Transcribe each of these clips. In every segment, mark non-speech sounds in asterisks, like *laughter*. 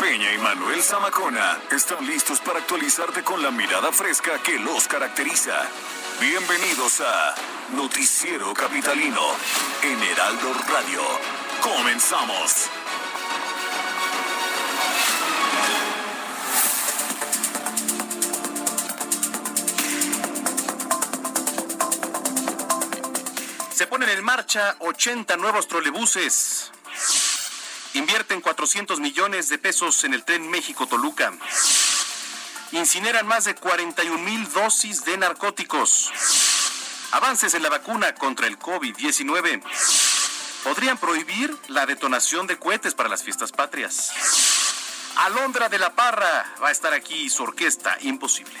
Peña y Manuel Zamacona están listos para actualizarte con la mirada fresca que los caracteriza. Bienvenidos a Noticiero Capitalino en Heraldo Radio. Comenzamos. Se ponen en marcha 80 nuevos trolebuses. Invierten 400 millones de pesos en el tren México-Toluca. Incineran más de 41 mil dosis de narcóticos. Avances en la vacuna contra el COVID-19. Podrían prohibir la detonación de cohetes para las fiestas patrias. Alondra de la Parra va a estar aquí su orquesta imposible.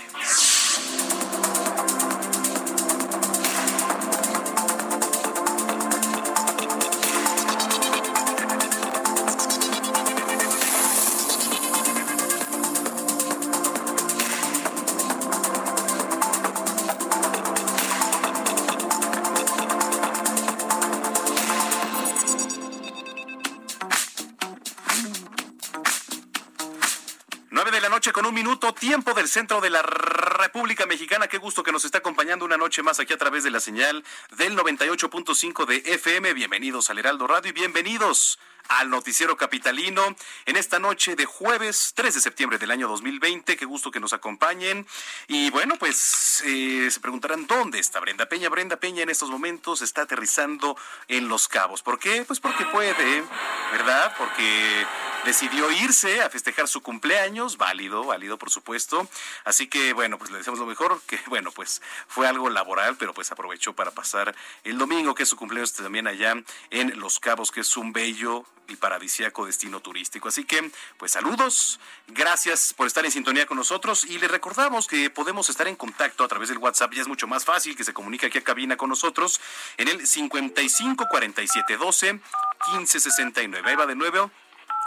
Tiempo del centro de la República Mexicana. Qué gusto que nos está acompañando una noche más aquí a través de la señal del 98.5 de FM. Bienvenidos al Heraldo Radio y bienvenidos al noticiero capitalino en esta noche de jueves 3 de septiembre del año 2020. Qué gusto que nos acompañen. Y bueno, pues eh, se preguntarán dónde está Brenda Peña. Brenda Peña en estos momentos está aterrizando en Los Cabos. ¿Por qué? Pues porque puede, ¿verdad? Porque decidió irse a festejar su cumpleaños, válido, válido por supuesto. Así que bueno, pues le decimos lo mejor, que *laughs* bueno, pues fue algo laboral, pero pues aprovechó para pasar el domingo, que es su cumpleaños también allá en Los Cabos, que es un bello y paradisíaco destino turístico. Así que, pues saludos, gracias por estar en sintonía con nosotros y le recordamos que podemos estar en contacto a través del WhatsApp, ya es mucho más fácil que se comunique aquí a cabina con nosotros en el 55 47 12 15 69. Ahí va de nuevo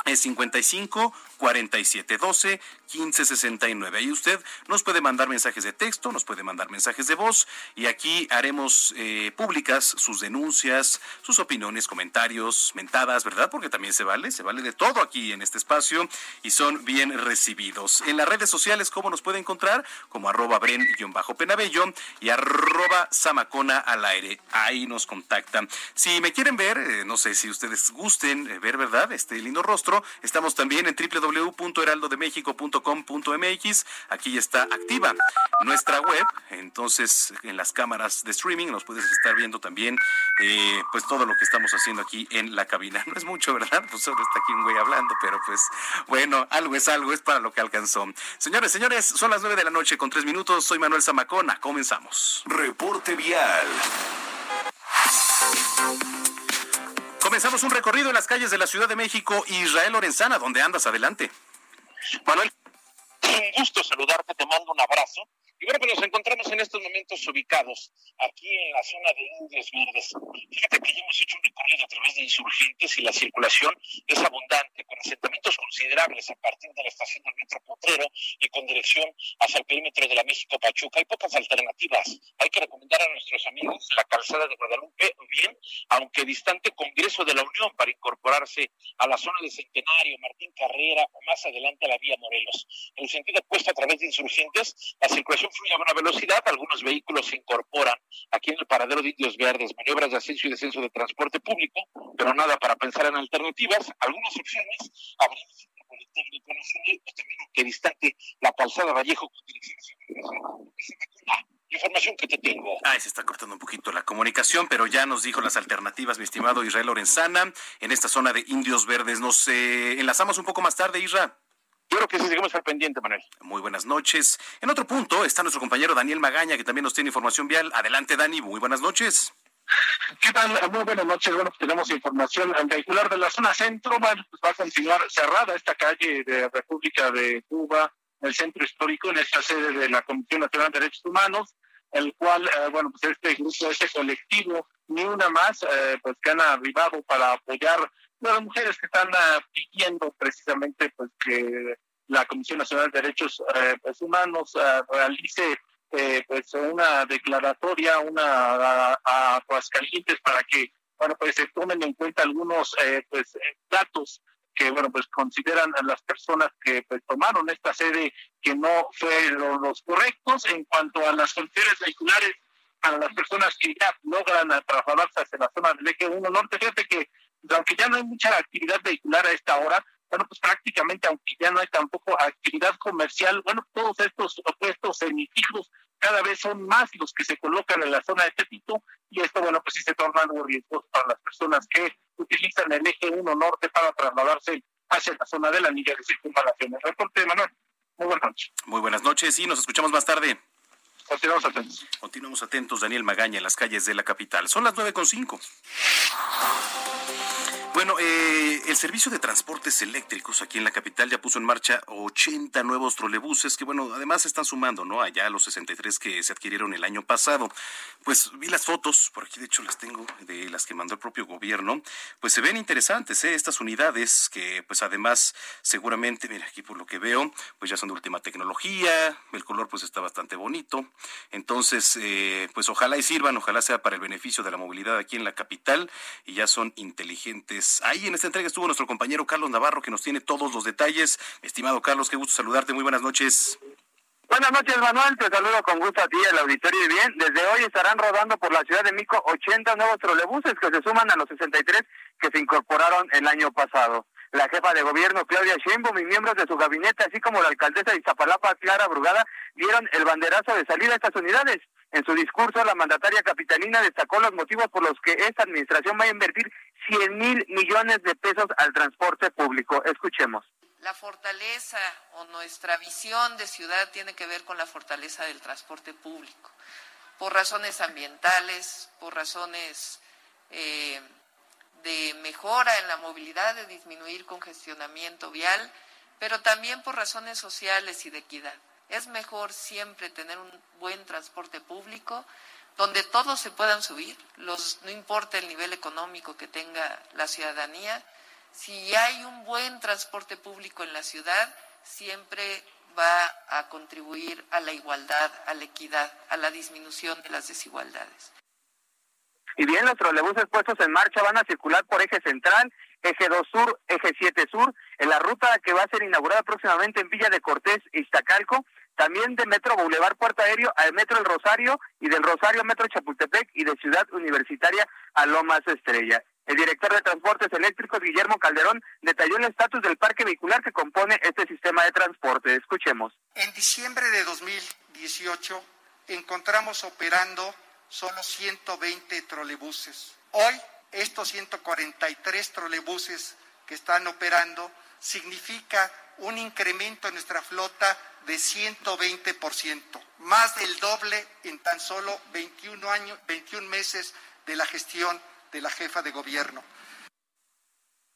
es 55 47 12 15 69. Ahí usted nos puede mandar mensajes de texto, nos puede mandar mensajes de voz y aquí haremos eh, públicas sus denuncias, sus opiniones, comentarios, mentadas, ¿verdad? Porque también se vale, se vale de todo aquí en este espacio y son bien recibidos. En las redes sociales, ¿cómo nos puede encontrar? Como arroba bren-penabello y arroba samacona al aire. Ahí nos contactan. Si me quieren ver, eh, no sé si ustedes gusten eh, ver, ¿verdad? Este lindo rostro, estamos también en www.heraldodemexico.com .mx. Aquí está activa nuestra web. Entonces, en las cámaras de streaming nos puedes estar viendo también eh, pues todo lo que estamos haciendo aquí en la cabina. *laughs* No es mucho, ¿verdad? Pues solo está aquí un güey hablando, pero pues bueno, algo es algo, es para lo que alcanzó. Señores, señores, son las nueve de la noche con tres minutos. Soy Manuel Zamacona. Comenzamos. Reporte vial. Comenzamos un recorrido en las calles de la Ciudad de México. Israel Lorenzana, ¿dónde andas? Adelante. Un gusto saludarte, te mando un abrazo. Y bueno, pues nos encontramos en estos momentos ubicados aquí en la zona de Indios Verdes. Fíjate que ya hemos hecho un recorrido a través de insurgentes y la circulación es abundante, con asentamientos considerables a partir de la estación del Metro Potrero y con dirección hacia el perímetro de la México Pachuca. Hay pocas alternativas. Hay que recomendar a nuestros amigos la calzada de Guadalupe, o bien, aunque distante, Congreso de la Unión para incorporarse a la zona de Centenario, Martín Carrera o más adelante a la vía Morelos. El sentido a través de insurgentes, la circulación fluye a buena velocidad, algunos vehículos se incorporan aquí en el paradero de Indios Verdes, maniobras de ascenso y descenso de transporte público, pero nada para pensar en alternativas, algunas opciones, abrir el Politécnico también distante la calzada Vallejo con dirección información que te tengo. Ah, se está cortando un poquito la comunicación, pero ya nos dijo las alternativas, mi estimado Israel Lorenzana, en esta zona de Indios Verdes. Nos eh, enlazamos un poco más tarde, Israel. Yo creo que sí, seguimos al pendiente, Manuel. Muy buenas noches. En otro punto está nuestro compañero Daniel Magaña, que también nos tiene información vial. Adelante, Dani. Muy buenas noches. ¿Qué tal? Muy buenas noches. Bueno, tenemos información vehicular de la zona centro. Bueno, pues va a continuar cerrada esta calle de República de Cuba, el centro histórico, en esta sede de la Comisión Nacional de Derechos Humanos, el cual, eh, bueno, pues este grupo, este colectivo, ni una más, eh, pues que han arribado para apoyar las mujeres que están uh, pidiendo precisamente pues que la Comisión Nacional de Derechos eh, pues, Humanos realice eh, pues una declaratoria, una a, a Aguascalientes para que bueno pues se tomen en cuenta algunos eh, pues eh, datos que bueno pues consideran a las personas que pues, tomaron esta sede que no fueron los correctos en cuanto a las fronteras vehiculares para las personas que ya logran trasladarse hacia la zona del eje 1 norte. Fíjate que aunque ya no hay mucha actividad vehicular a esta hora bueno, pues prácticamente, aunque ya no hay tampoco actividad comercial, bueno, todos estos puestos semifijos cada vez son más los que se colocan en la zona de este tipo y esto, bueno, pues sí se torna algo riesgoso para las personas que utilizan el eje 1 norte para trasladarse hacia la zona de la anilla de circunvalación. El reporte Manuel. Muy buenas noches. Muy buenas noches y nos escuchamos más tarde. Continuamos atentos. Continuamos atentos, Daniel Magaña, en las calles de la capital. Son las nueve con cinco. Bueno, eh, el servicio de transportes eléctricos aquí en la capital ya puso en marcha 80 nuevos trolebuses que, bueno, además están sumando, ¿no? Allá los 63 que se adquirieron el año pasado. Pues vi las fotos, por aquí de hecho las tengo, de las que mandó el propio gobierno. Pues se ven interesantes, ¿eh? Estas unidades que, pues además, seguramente, mira, aquí por lo que veo, pues ya son de última tecnología, el color pues está bastante bonito. Entonces, eh, pues ojalá y sirvan, ojalá sea para el beneficio de la movilidad aquí en la capital y ya son inteligentes ahí en esta entrega estuvo nuestro compañero Carlos Navarro, que nos tiene todos los detalles. Estimado Carlos, qué gusto saludarte. Muy buenas noches. Buenas noches, Manuel. Te saludo con gusto a ti, al auditorio. Y bien, desde hoy estarán rodando por la ciudad de Mico 80 nuevos trolebuses que se suman a los 63 que se incorporaron el año pasado. La jefa de gobierno, Claudia Sheinbaum, y miembros de su gabinete, así como la alcaldesa de Iztapalapa, Clara Brugada, dieron el banderazo de salida a estas unidades. En su discurso, la mandataria capitalina destacó los motivos por los que esta administración va a invertir 100 mil millones de pesos al transporte público. Escuchemos. La fortaleza o nuestra visión de ciudad tiene que ver con la fortaleza del transporte público, por razones ambientales, por razones eh, de mejora en la movilidad, de disminuir congestionamiento vial, pero también por razones sociales y de equidad. Es mejor siempre tener un buen transporte público donde todos se puedan subir, los, no importa el nivel económico que tenga la ciudadanía. Si hay un buen transporte público en la ciudad, siempre va a contribuir a la igualdad, a la equidad, a la disminución de las desigualdades. Y bien, los trolebuses puestos en marcha van a circular por eje central, eje 2 sur, eje 7 sur, en la ruta que va a ser inaugurada próximamente en Villa de Cortés, Iztacalco, también de Metro Boulevard Puerto Aéreo al Metro El Rosario y del Rosario Metro Chapultepec y de Ciudad Universitaria a Lomas Estrella. El director de Transportes Eléctricos, Guillermo Calderón, detalló el estatus del parque vehicular que compone este sistema de transporte. Escuchemos. En diciembre de 2018 encontramos operando solo 120 trolebuses. Hoy, estos 143 trolebuses que están operando significa un incremento en nuestra flota de 120%, más del doble en tan solo 21 años, 21 meses de la gestión de la jefa de gobierno.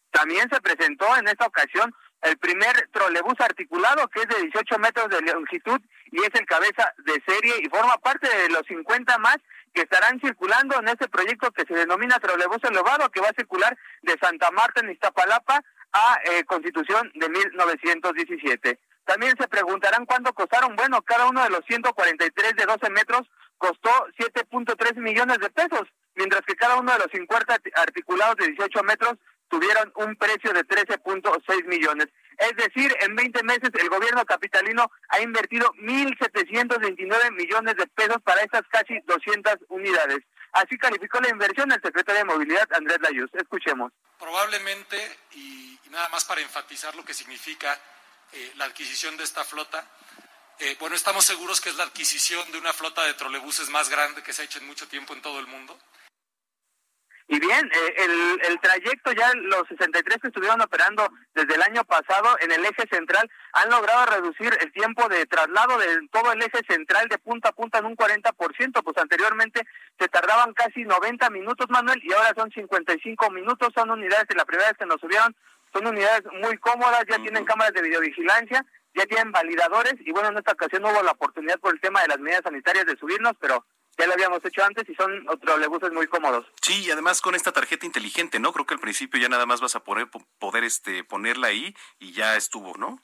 También se presentó en esta ocasión el primer trolebús articulado que es de 18 metros de longitud y es el cabeza de serie y forma parte de los 50 más que estarán circulando en este proyecto que se denomina trolebús elevado que va a circular de Santa Marta en Iztapalapa a eh, Constitución de 1917. También se preguntarán cuánto costaron. Bueno, cada uno de los 143 de 12 metros costó 7.3 millones de pesos, mientras que cada uno de los 50 articulados de 18 metros tuvieron un precio de 13.6 millones. Es decir, en 20 meses el gobierno capitalino ha invertido 1.729 millones de pesos para estas casi 200 unidades. Así calificó la inversión el secretario de Movilidad, Andrés Layuz. Escuchemos. Probablemente, y nada más para enfatizar lo que significa eh, la adquisición de esta flota. Eh, bueno, estamos seguros que es la adquisición de una flota de trolebuses más grande que se ha hecho en mucho tiempo en todo el mundo. Y bien, eh, el, el trayecto ya los 63 que estuvieron operando desde el año pasado en el eje central han logrado reducir el tiempo de traslado de todo el eje central de punta a punta en un 40%, pues anteriormente se tardaban casi 90 minutos, Manuel, y ahora son 55 minutos, son unidades, y la primera vez que nos subieron, son unidades muy cómodas, ya tienen cámaras de videovigilancia, ya tienen validadores, y bueno, en esta ocasión no hubo la oportunidad por el tema de las medidas sanitarias de subirnos, pero ya lo habíamos hecho antes y son trolebuses muy cómodos. Sí, y además con esta tarjeta inteligente, ¿no? Creo que al principio ya nada más vas a poder, poder este, ponerla ahí y ya estuvo, ¿no?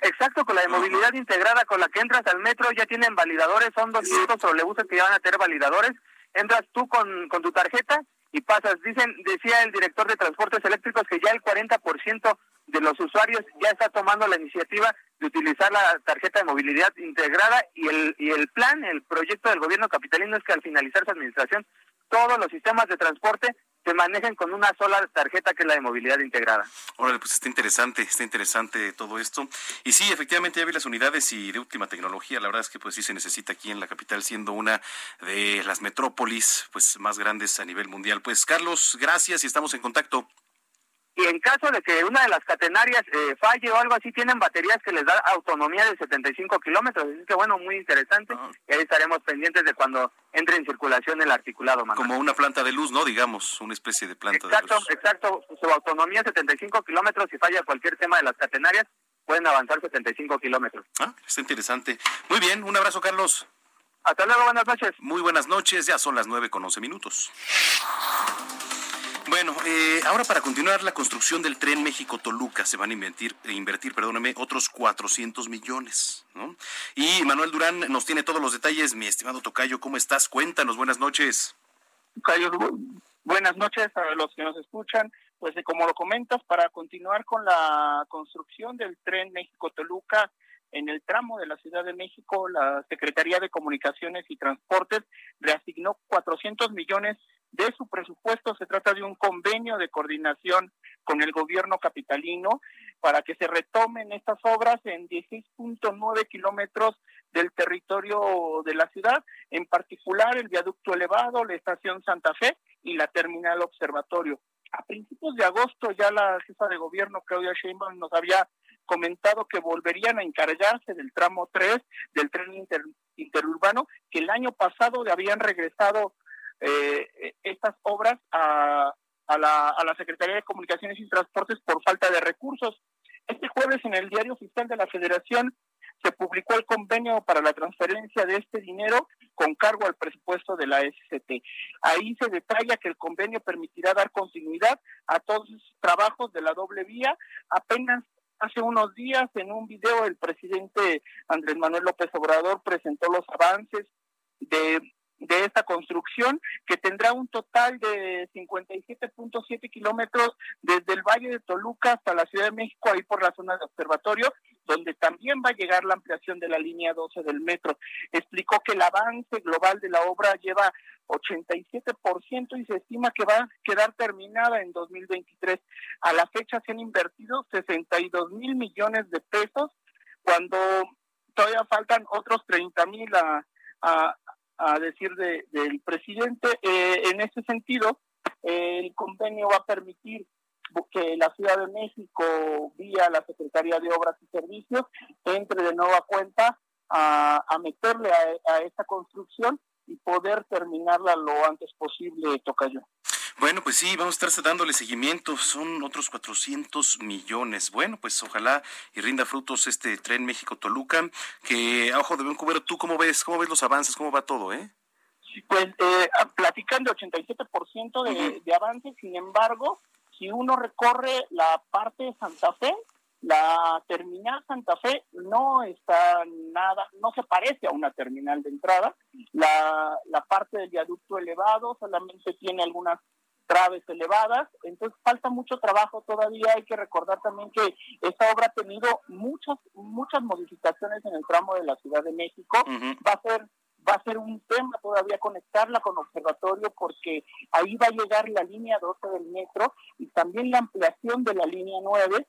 Exacto, con la de movilidad integrada con la que entras al metro ya tienen validadores, son 200 trolebuses que ya van a tener validadores. Entras tú con, con tu tarjeta y pasas. Dicen, decía el director de transportes eléctricos que ya el 40% de los usuarios ya está tomando la iniciativa de utilizar la tarjeta de movilidad integrada y el, y el plan, el proyecto del gobierno capitalino es que al finalizar su administración todos los sistemas de transporte se manejen con una sola tarjeta que es la de movilidad integrada. Órale, pues está interesante, está interesante todo esto. Y sí, efectivamente ya vi las unidades y de última tecnología, la verdad es que pues sí se necesita aquí en la capital siendo una de las metrópolis pues más grandes a nivel mundial. Pues Carlos, gracias y estamos en contacto y en caso de que una de las catenarias eh, falle o algo así, tienen baterías que les da autonomía de 75 kilómetros. Así que bueno, muy interesante. Ah. Y ahí estaremos pendientes de cuando entre en circulación el articulado. Como una planta de luz, ¿no? Digamos, una especie de planta de luz. Exacto, exacto. Su autonomía es 75 kilómetros. Si falla cualquier tema de las catenarias, pueden avanzar 75 kilómetros. Ah, está interesante. Muy bien, un abrazo, Carlos. Hasta luego, buenas noches. Muy buenas noches, ya son las 9 con 11 minutos. Bueno, eh, ahora para continuar la construcción del tren México-Toluca se van a invertir, invertir perdóname, otros 400 millones. ¿no? Y Manuel Durán nos tiene todos los detalles. Mi estimado Tocayo, ¿cómo estás? Cuéntanos, buenas noches. Tocayo, buenas noches a los que nos escuchan. Pues como lo comentas, para continuar con la construcción del tren México-Toluca, en el tramo de la Ciudad de México, la Secretaría de Comunicaciones y Transportes reasignó 400 millones de su presupuesto. Se trata de un convenio de coordinación con el gobierno capitalino para que se retomen estas obras en 16.9 kilómetros del territorio de la ciudad, en particular el viaducto elevado, la estación Santa Fe y la terminal observatorio. A principios de agosto ya la jefa de gobierno, Claudia Sheinbaum, nos había comentado que volverían a encargarse del tramo 3 del tren interurbano, que el año pasado habían regresado eh, estas obras a, a, la, a la Secretaría de Comunicaciones y Transportes por falta de recursos. Este jueves en el Diario Oficial de la Federación se publicó el convenio para la transferencia de este dinero con cargo al presupuesto de la SCT. Ahí se detalla que el convenio permitirá dar continuidad a todos los trabajos de la doble vía. Apenas hace unos días en un video el presidente Andrés Manuel López Obrador presentó los avances de de esta construcción, que tendrá un total de 57.7 kilómetros desde el Valle de Toluca hasta la Ciudad de México, ahí por la zona de observatorio, donde también va a llegar la ampliación de la línea 12 del metro. Explicó que el avance global de la obra lleva 87% y se estima que va a quedar terminada en 2023. A la fecha se han invertido 62 mil millones de pesos, cuando todavía faltan otros 30 mil a, decir de, del presidente. Eh, en ese sentido, el convenio va a permitir que la Ciudad de México, vía la Secretaría de Obras y Servicios, entre de nueva cuenta a, a meterle a, a esta construcción y poder terminarla lo antes posible, Tocayo. Bueno, pues sí, vamos a estar dándole seguimiento. Son otros 400 millones. Bueno, pues ojalá y rinda frutos este tren México-Toluca. Que a ojo de buen cubero, ¿tú cómo ves? ¿Cómo ves los avances? ¿Cómo va todo, eh? Pues eh, platicando 87% de, de avance, sin embargo, si uno recorre la parte de Santa Fe, la terminal Santa Fe no está nada, no se parece a una terminal de entrada. La, la parte del viaducto elevado solamente tiene algunas traves elevadas, entonces falta mucho trabajo todavía, hay que recordar también que esta obra ha tenido muchas, muchas modificaciones en el tramo de la Ciudad de México, va a ser va a ser un tema todavía conectarla con observatorio porque ahí va a llegar la línea 12 del metro y también la ampliación de la línea 9.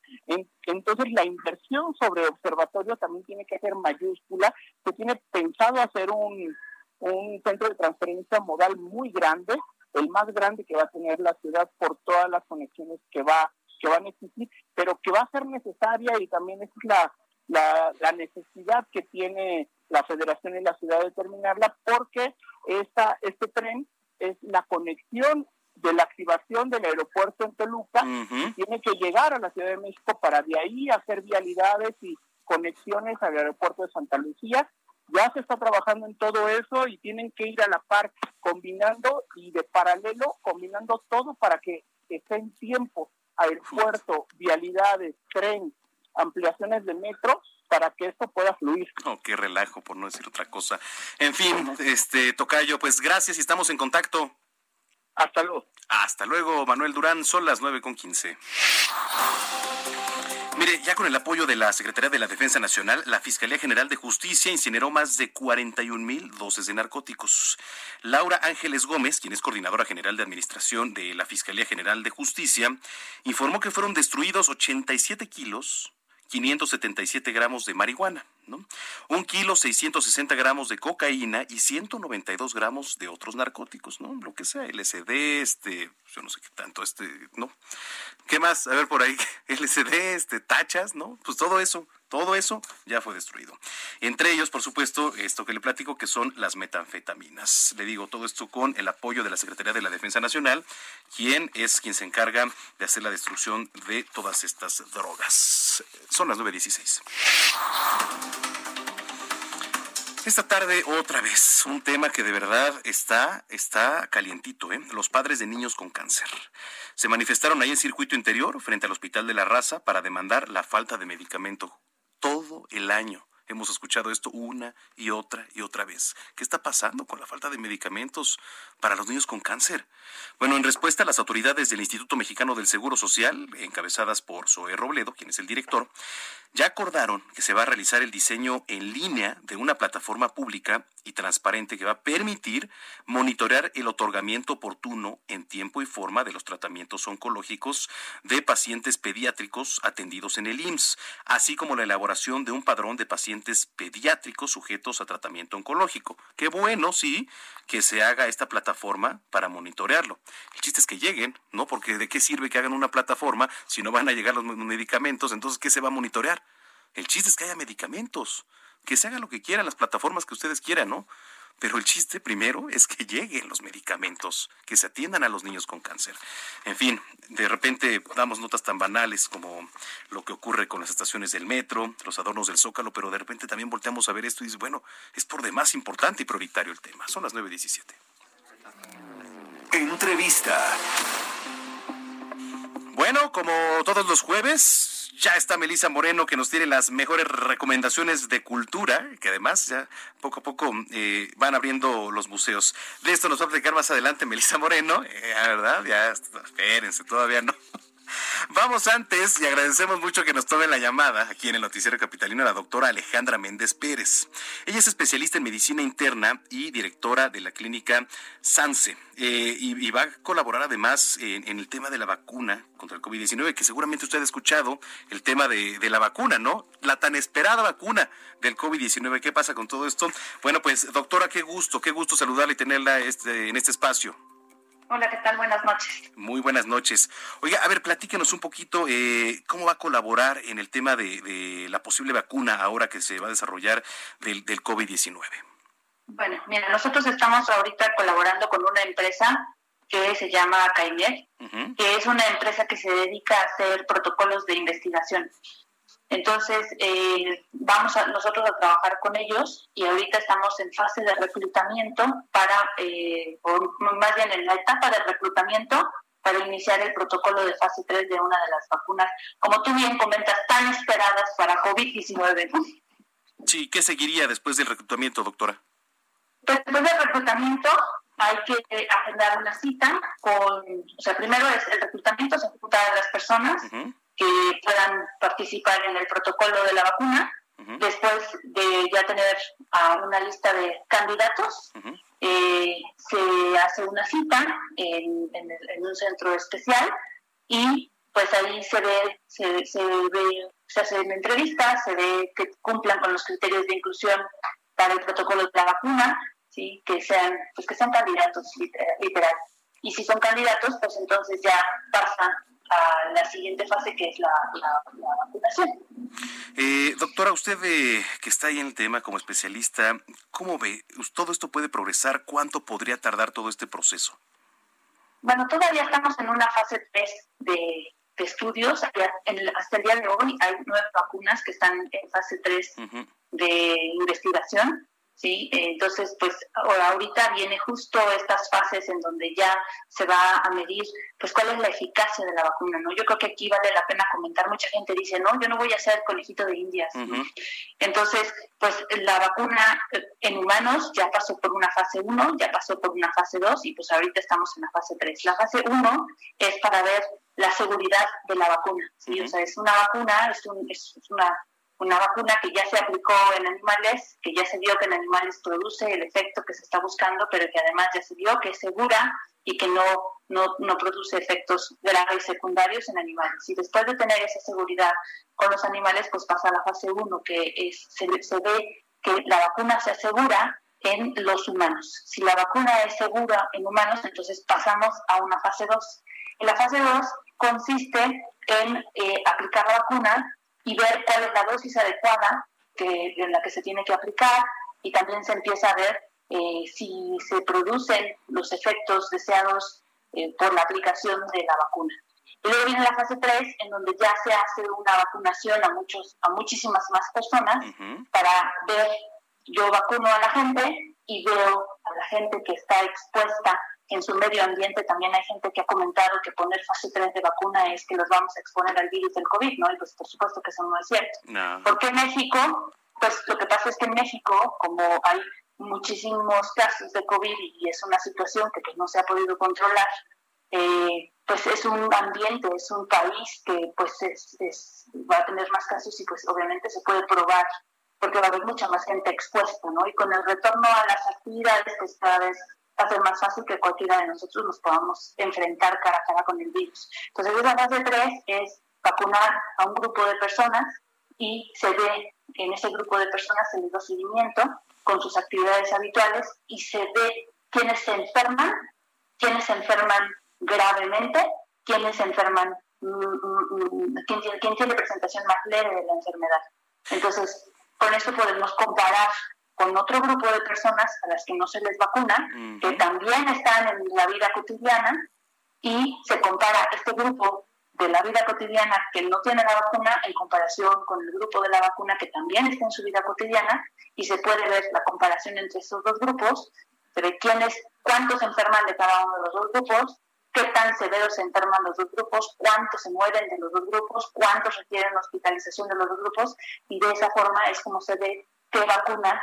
entonces la inversión sobre observatorio también tiene que ser mayúscula. Se tiene pensado hacer un, un centro de transferencia modal muy grande el más grande que va a tener la ciudad por todas las conexiones que va que van a existir, pero que va a ser necesaria y también es la, la, la necesidad que tiene la federación y la ciudad de terminarla porque esta, este tren es la conexión de la activación del aeropuerto en Toluca, tiene que llegar a la Ciudad de México para de ahí hacer vialidades y conexiones al aeropuerto de Santa Lucía. Ya se está trabajando en todo eso y tienen que ir a la par combinando y de paralelo combinando todo para que esté en tiempo aeropuerto, vialidades, tren, ampliaciones de metro para que esto pueda fluir. Oh, qué relajo, por no decir otra cosa. En fin, este Tocayo, pues gracias y estamos en contacto. Hasta luego. Hasta luego, Manuel Durán, son las nueve con quince. Mire, ya con el apoyo de la Secretaría de la Defensa Nacional, la Fiscalía General de Justicia incineró más de 41 mil dosis de narcóticos. Laura Ángeles Gómez, quien es coordinadora general de administración de la Fiscalía General de Justicia, informó que fueron destruidos 87 kilos 577 gramos de marihuana, Un kilo 660 gramos de cocaína y 192 gramos de otros narcóticos, ¿no? Lo que sea, LSD, este, yo no sé qué tanto, este, ¿no? ¿Qué más? A ver por ahí, *laughs* LSD, este, tachas, ¿no? Pues todo eso, todo eso ya fue destruido. Entre ellos, por supuesto, esto que le platico, que son las metanfetaminas. Le digo todo esto con el apoyo de la Secretaría de la Defensa Nacional, quien es quien se encarga de hacer la destrucción de todas estas drogas. Son las 9.16. Esta tarde otra vez un tema que de verdad está está calientito, ¿eh? Los padres de niños con cáncer. Se manifestaron ahí en circuito interior frente al Hospital de la Raza para demandar la falta de medicamento todo el año. Hemos escuchado esto una y otra y otra vez. ¿Qué está pasando con la falta de medicamentos para los niños con cáncer? Bueno, en respuesta, las autoridades del Instituto Mexicano del Seguro Social, encabezadas por Zoe Robledo, quien es el director, ya acordaron que se va a realizar el diseño en línea de una plataforma pública y transparente que va a permitir monitorear el otorgamiento oportuno en tiempo y forma de los tratamientos oncológicos de pacientes pediátricos atendidos en el IMSS, así como la elaboración de un padrón de pacientes pediátricos sujetos a tratamiento oncológico. Qué bueno, sí, que se haga esta plataforma para monitorearlo. El chiste es que lleguen, ¿no? Porque de qué sirve que hagan una plataforma si no van a llegar los medicamentos, entonces ¿qué se va a monitorear? El chiste es que haya medicamentos, que se haga lo que quieran, las plataformas que ustedes quieran, ¿no? Pero el chiste primero es que lleguen los medicamentos, que se atiendan a los niños con cáncer. En fin, de repente damos notas tan banales como lo que ocurre con las estaciones del metro, los adornos del zócalo, pero de repente también volteamos a ver esto y dices, bueno, es por demás importante y prioritario el tema. Son las 9.17. Entrevista. Bueno, como todos los jueves, ya está Melisa Moreno que nos tiene las mejores recomendaciones de cultura, que además ya poco a poco eh, van abriendo los museos. De esto nos va a platicar más adelante Melisa Moreno, eh, ¿verdad? Ya, espérense, todavía no. *laughs* Vamos antes y agradecemos mucho que nos tome la llamada aquí en el Noticiero Capitalino la doctora Alejandra Méndez Pérez. Ella es especialista en medicina interna y directora de la clínica SANSE eh, y, va a colaborar además en, el tema de la vacuna contra el COVID-19, que seguramente usted ha escuchado el tema de, la vacuna, ¿no? La tan esperada vacuna del COVID-19. ¿Qué pasa con todo esto? Bueno, pues doctora, qué gusto, qué gusto saludarla y tenerla este, en este espacio. Hola, ¿qué tal? Buenas noches. Muy buenas noches. Oiga, a ver, platíquenos un poquito eh, cómo va a colaborar en el tema de, la posible vacuna ahora que se va a desarrollar del, del COVID-19. Bueno, mira, nosotros estamos ahorita colaborando con una empresa que se llama Caimet, que es una empresa que se dedica a hacer protocolos de investigación. Entonces, eh, vamos a, nosotros a trabajar con ellos y ahorita estamos en fase de reclutamiento para, eh, o más bien en la etapa de reclutamiento para iniciar el protocolo de fase 3 de una de las vacunas, como tú bien comentas, tan esperadas para COVID-19. Sí, ¿qué seguiría después del reclutamiento, doctora? Después del reclutamiento hay que agendar una cita con, o sea, primero es el reclutamiento, se ejecuta a las personas, que puedan participar en el protocolo de la vacuna. Después de ya tener a una lista de candidatos, eh, se hace una cita en, un centro especial y pues ahí se ve, se, se ve, se hacen entrevistas, se ve que cumplan con los criterios de inclusión para el protocolo de la vacuna, sí, que sean, pues que sean candidatos literal. y si son candidatos, pues entonces ya pasan a la siguiente fase que es la, vacunación. Eh, doctora, usted eh, que está ahí en el tema como especialista, ¿cómo ve? ¿Todo esto puede progresar? ¿Cuánto podría tardar todo este proceso? Bueno, todavía estamos en una fase 3 de, estudios. hasta el día de hoy hay nueve vacunas que están en fase 3 de investigación. ¿Sí? Entonces, pues ahorita viene justo estas fases en donde ya se va a medir, pues, cuál es la eficacia de la vacuna, ¿no? Yo creo que aquí vale la pena comentar, mucha gente dice, no, yo no voy a ser conejito de indias. Entonces, pues, la vacuna en humanos ya pasó por una fase 1, ya pasó por una fase 2 y pues ahorita estamos en la fase 3. La fase 1 es para ver la seguridad de la vacuna, ¿sí? O sea, es una vacuna, es, un, es una una vacuna que ya se aplicó en animales, que ya se vio que en animales produce el efecto que se está buscando, pero que además ya se vio que es segura y que no, no, no produce efectos graves secundarios en animales. Y después de tener esa seguridad con los animales, pues pasa a la fase 1, que es, se, ve que la vacuna se asegura en los humanos. Si la vacuna es segura en humanos, entonces pasamos a una fase 2. En la fase 2 consiste en eh, aplicar la vacuna y ver cuál es la dosis adecuada que, en la que se tiene que aplicar y también se empieza a ver eh, si se producen los efectos deseados eh, por la aplicación de la vacuna. Y luego viene la fase 3, en donde ya se hace una vacunación a, muchos, a muchísimas más personas para ver, yo vacuno a la gente y veo a la gente que está expuesta en su medio ambiente también hay gente que ha comentado que poner fase 3 de vacuna es que los vamos a exponer al virus del COVID, ¿no? Y pues por supuesto que eso no es cierto. No. Porque en México, pues lo que pasa es que en México, como hay muchísimos casos de COVID y es una situación que pues no se ha podido controlar, eh, pues es un ambiente, es un país que pues es, va a tener más casos y pues obviamente se puede probar porque va a haber mucha más gente expuesta, ¿no? Y con el retorno a las actividades, pues cada vez va a ser más fácil que cualquiera de nosotros nos podamos enfrentar cara a cara con el virus. Entonces, esa fase 3 es vacunar a un grupo de personas y se ve en ese grupo de personas se les da seguimiento con sus actividades habituales y se ve quiénes se enferman, quiénes se enferman gravemente, quiénes se enferman, mm, mm, mm, quién, quién tiene presentación más leve de la enfermedad. Entonces, con eso podemos comparar con otro grupo de personas a las que no se les vacuna, que también están en la vida cotidiana, y se compara este grupo de la vida cotidiana que no tiene la vacuna en comparación con el grupo de la vacuna que también está en su vida cotidiana, y se puede ver la comparación entre estos dos grupos, de quiénes, cuántos se enferman de cada uno de los dos grupos, qué tan severos se enferman los dos grupos, cuántos se mueren de los dos grupos, cuántos requieren hospitalización de los dos grupos, y de esa forma es como se ve qué vacuna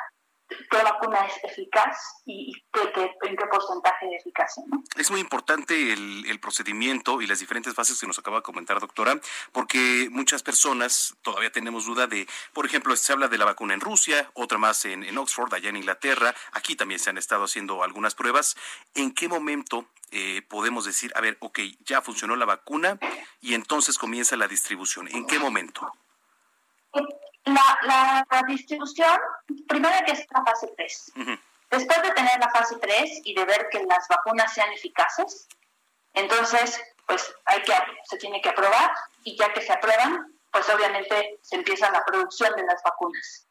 qué vacuna es eficaz y, en qué porcentaje de eficacia. Es muy importante el, procedimiento y las diferentes fases que nos acaba de comentar, doctora, porque muchas personas todavía tenemos duda de, por ejemplo, se habla de la vacuna en Rusia, otra más en, Oxford, allá en Inglaterra, aquí también se han estado haciendo algunas pruebas. ¿En qué momento eh, podemos decir, a ver, ok, ya funcionó la vacuna y entonces comienza la distribución? ¿En qué momento? La, la, distribución, primero hay que es la fase 3. Después de tener la fase 3 y de ver que las vacunas sean eficaces, entonces, pues hay que, se tiene que aprobar y ya que se aprueban, pues obviamente se empieza la producción de las vacunas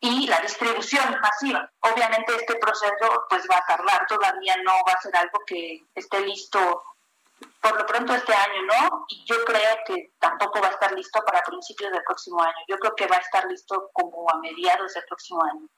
y la distribución masiva. Obviamente este proceso pues va a tardar, todavía no va a ser algo que esté listo por lo pronto este año no, y yo creo que tampoco va a estar listo para principios del próximo año. Yo creo que va a estar listo como a mediados del próximo año.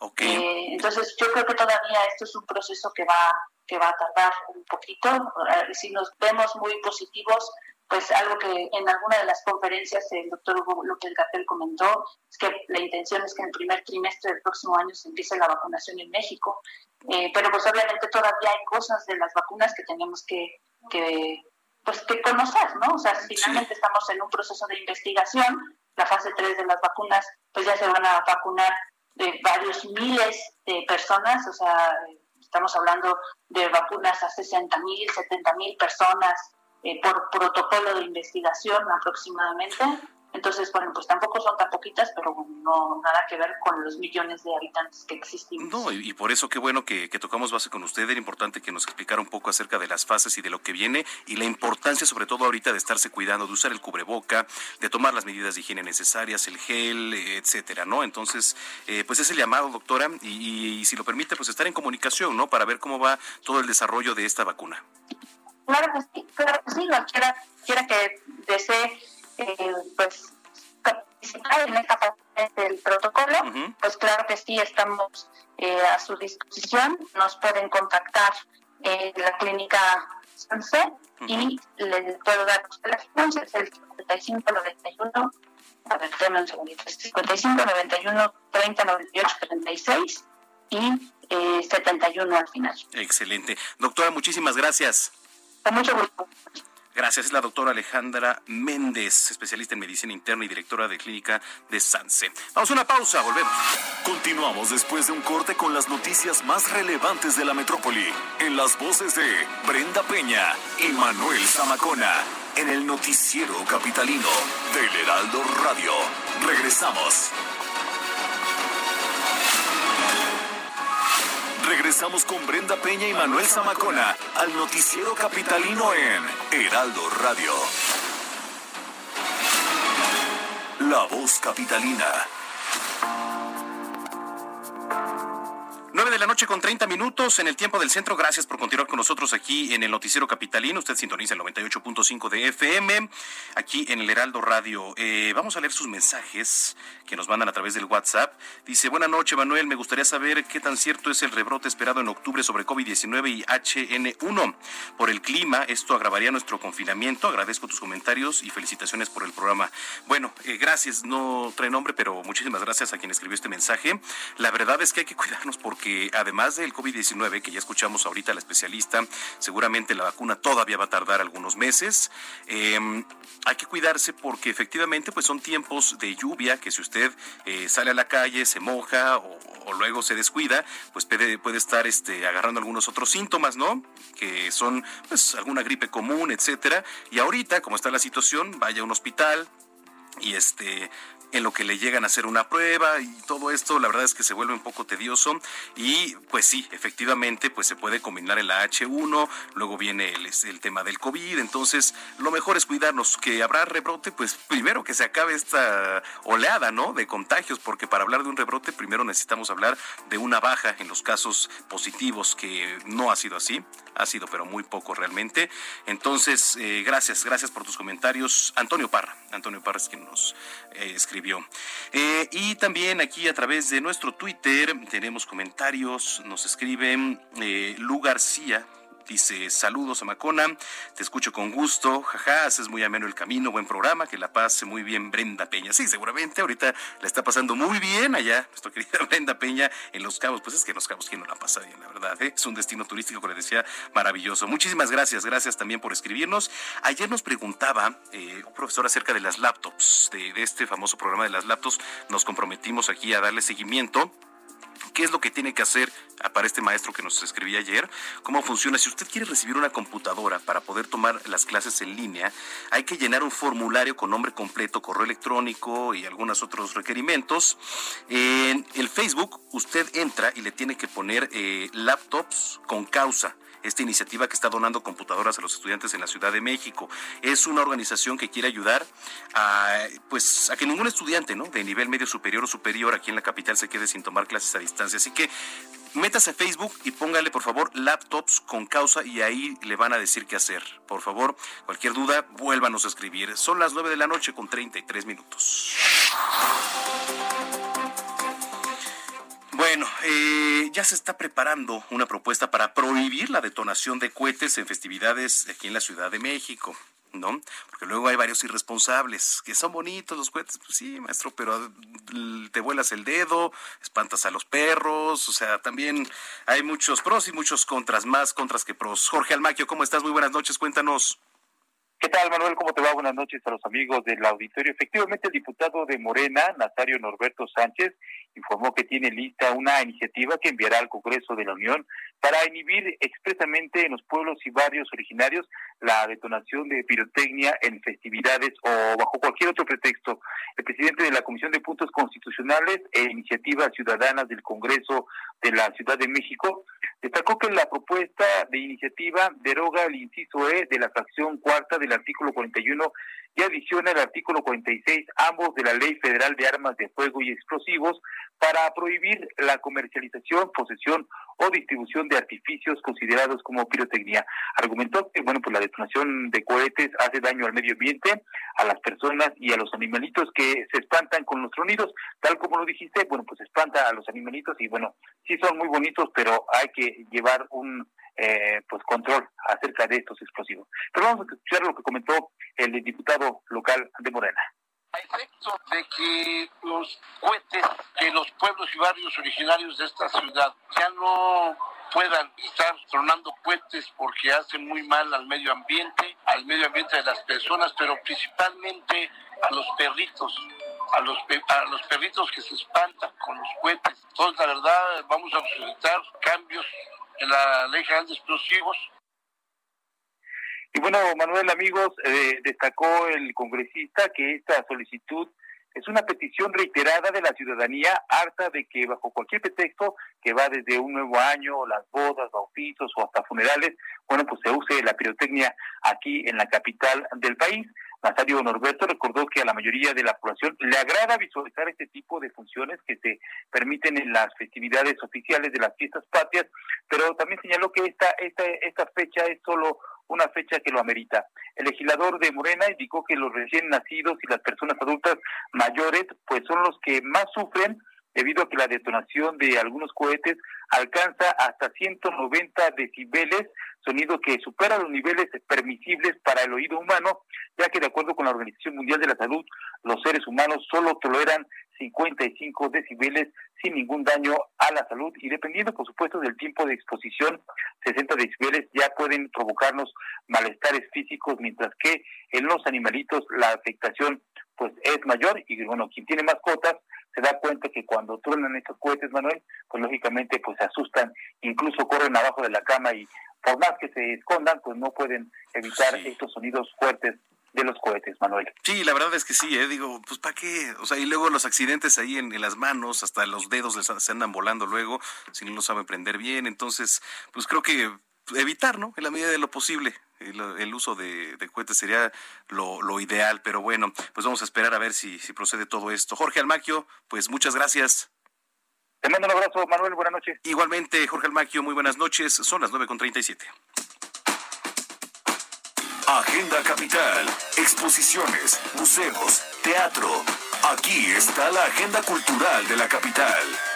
Okay. Eh, entonces yo creo que todavía esto es un proceso que va que va a tardar un poquito. Eh, si nos vemos muy positivos, pues algo que en alguna de las conferencias el doctor Hugo López Gatel comentó es que la intención es que en el primer trimestre del próximo año se empiece la vacunación en México. Eh, pero pues obviamente todavía hay cosas de las vacunas que tenemos que que, pues, que conocer, ¿no? O sea, finalmente estamos en un proceso de investigación, la fase 3 de las vacunas, pues ya se van a vacunar de varios miles de personas, o sea, estamos hablando de vacunas a 60 mil, 70 mil personas eh, por protocolo de investigación aproximadamente. Entonces, bueno, pues tampoco son tan poquitas, pero no nada que ver con los millones de habitantes que existen. No, y, por eso qué bueno que, tocamos base con usted. Era importante que nos explicara un poco acerca de las fases y de lo que viene y la importancia, sobre todo ahorita, de estarse cuidando, de usar el cubreboca, de tomar las medidas de higiene necesarias, el gel, etcétera, ¿no? Entonces, eh, pues es el llamado, doctora, y, si lo permite, pues estar en comunicación, ¿no? Para ver cómo va todo el desarrollo de esta vacuna. Claro que sí, claro que sí, quiera, quiera que desee eh, pues participar en esta parte del protocolo, pues claro que sí, estamos eh, a su disposición. Nos pueden contactar en la clínica Sanse y les puedo dar los teléfonos, es el 5591, a ver, un segundito, 5591 30 98 36 y eh, 71 al final. Excelente. Doctora, muchísimas gracias. Con mucho gusto. Gracias. Es la doctora Alejandra Méndez, especialista en medicina interna y directora de clínica de Sanse. Vamos a una pausa, volvemos. Continuamos después de un corte con las noticias más relevantes de la metrópoli, en las voces de Brenda Peña y Manuel Zamacona, en el noticiero capitalino del Heraldo Radio. Regresamos. Regresamos con Brenda Peña y Manuel Zamacona al noticiero capitalino en Heraldo Radio. La voz capitalina. La noche con 30 minutos en el tiempo del centro. Gracias por continuar con nosotros aquí en el Noticiero Capitalino. Usted sintoniza el 98.5 de FM aquí en el Heraldo Radio. Eh, vamos a leer sus mensajes que nos mandan a través del WhatsApp. Dice, buena noche Manuel, me gustaría saber qué tan cierto es el rebrote esperado en octubre sobre COVID-19 y HN1. Por el clima, esto agravaría nuestro confinamiento. Agradezco tus comentarios y felicitaciones por el programa. Bueno, eh, gracias, no trae nombre, pero muchísimas gracias a quien escribió este mensaje. La verdad es que hay que cuidarnos porque además del COVID-19, que ya escuchamos ahorita la especialista, seguramente la vacuna todavía va a tardar algunos meses. Em, hay que cuidarse porque efectivamente pues son tiempos de lluvia que si usted eh, sale a la calle, se moja o, luego se descuida, pues puede, puede estar este, agarrando algunos otros síntomas, ¿no? Que son pues alguna gripe común, etcétera. Y ahorita, como está la situación, vaya a un hospital, y este en lo que le llegan a hacer una prueba y todo esto, la verdad es que se vuelve un poco tedioso y pues sí, efectivamente, pues se puede combinar el H1, luego viene el, el tema del COVID, entonces lo mejor es cuidarnos, que habrá rebrote, pues primero que se acabe esta oleada, ¿no? De contagios, porque para hablar de un rebrote primero necesitamos hablar de una baja en los casos positivos, que no ha sido así, ha sido pero muy poco realmente. Entonces, eh, gracias, gracias por tus comentarios. Antonio Parra, Antonio Parra es quien eh, escribió. Eh, y también aquí a través de nuestro Twitter tenemos comentarios, nos escriben Lu García, Dice, saludos a Macona, te escucho con gusto, jaja, haces muy ameno el camino, buen programa, que la pase muy bien Brenda Peña. Sí, seguramente ahorita la está pasando muy bien allá, nuestra *laughs* querida Brenda Peña en Los Cabos. Pues es que en Los Cabos, ¿quién no la pasa bien, la verdad? Eh? Es un destino turístico, como le decía, maravilloso. Muchísimas gracias, gracias también por escribirnos. Ayer nos preguntaba eh, un profesor acerca de las laptops, de este famoso programa de las laptops. Nos comprometimos aquí a darle seguimiento. ¿Qué es lo que tiene que hacer para este maestro que nos escribía ayer? ¿Cómo funciona? Si usted quiere recibir una computadora para poder tomar las clases en línea, hay que llenar un formulario con nombre completo, correo electrónico y algunos otros requerimientos. En el Facebook usted entra y le tiene que poner eh, laptops con causa esta iniciativa que está donando computadoras a los estudiantes en la Ciudad de México. Es una organización que quiere ayudar a, pues, a que ningún estudiante ¿no? de nivel medio superior o superior aquí en la capital se quede sin tomar clases a distancia. Así que métase a Facebook y póngale por favor laptops con causa y ahí le van a decir qué hacer. Por favor, cualquier duda, vuélvanos a escribir. Son las 9 de la noche con 33 minutos. Bueno, eh, ya se está preparando una propuesta para prohibir la detonación de cohetes en festividades aquí en la Ciudad de México. ¿no? Porque luego hay varios irresponsables, que son bonitos los cohetes, pues sí, maestro, pero te vuelas el dedo, espantas a los perros, o sea, también hay muchos pros y muchos contras, más contras que pros. Jorge Almaquio, ¿cómo estás? Muy buenas noches, cuéntanos. ¿Qué tal, Manuel? ¿Cómo te va? Buenas noches a los amigos del auditorio. Efectivamente, el diputado de Morena, Nazario Norberto Sánchez, informó que tiene lista una iniciativa que enviará al Congreso de la Unión para inhibir expresamente en los pueblos y barrios originarios la detonación de pirotecnia en festividades o bajo cualquier otro pretexto. El presidente de la Comisión de Puntos Constitucionales e Iniciativas Ciudadanas del Congreso de la Ciudad de México destacó que la propuesta de iniciativa deroga el inciso E de la fracción cuarta del artículo 41 y adiciona el artículo 46, ambos de la Ley Federal de Armas de Fuego y Explosivos, para prohibir la comercialización, posesión o distribución de artificios considerados como pirotecnia. Argumentó que, bueno, pues la detonación de cohetes hace daño al medio ambiente, a las personas y a los animalitos que se espantan con los tronidos. Tal como lo dijiste, bueno, pues espanta a los animalitos y, bueno, sí son muy bonitos, pero hay que llevar un eh, pues control acerca de estos explosivos. Pero vamos a escuchar lo que comentó el diputado local de Morena. Efecto de que los cohetes de los pueblos y barrios originarios de esta ciudad ya no puedan estar tronando cohetes porque hacen muy mal al medio ambiente, al medio ambiente de las personas, pero principalmente a los perritos, a los, a los perritos que se espantan con los cohetes. Entonces, la verdad, vamos a necesitar cambios en la Ley General de Explosivos. Y bueno, Manuel, amigos, eh, destacó el congresista que esta solicitud es una petición reiterada de la ciudadanía harta de que bajo cualquier pretexto que va desde un nuevo año, las bodas, bautizos o hasta funerales, bueno, pues se use la pirotecnia aquí en la capital del país. Nazario Norberto recordó que a la mayoría de la población le agrada visualizar este tipo de funciones que se permiten en las festividades oficiales de las fiestas patrias, pero también señaló que esta, esta, esta fecha es solo una fecha que lo amerita. El legislador de Morena indicó que los recién nacidos y las personas adultas mayores pues son los que más sufren debido a que la detonación de algunos cohetes alcanza hasta 190 decibeles, sonido que supera los niveles permisibles para el oído humano, ya que de acuerdo con la Organización Mundial de la Salud, los seres humanos solo toleran 55 decibeles sin ningún daño a la salud y dependiendo por supuesto del tiempo de exposición, 60 decibeles ya pueden provocarnos malestares físicos, mientras que en los animalitos la afectación pues es mayor y bueno, quien tiene mascotas se da cuenta que cuando truenan estos cohetes, Manuel, pues lógicamente pues se asustan, incluso corren abajo de la cama y por más que se escondan, pues no pueden evitar estos sonidos fuertes de los cohetes, Manuel. Sí, la verdad es que sí, ¿eh? digo, pues ¿para qué? O sea, y luego los accidentes ahí en, las manos, hasta los dedos les se andan volando luego, si no lo saben prender bien, entonces, pues creo que evitar, ¿no? En la medida de lo posible. El, uso de, cohetes sería lo, ideal, pero bueno, pues vamos a esperar a ver si, si procede todo esto. Jorge Almaquio, pues muchas gracias. Te mando un abrazo, Manuel, buenas noches. Igualmente, Jorge Almaquio, muy buenas noches, son las 9.37. Agenda Capital, exposiciones, museos, teatro. Aquí está la agenda cultural de la capital.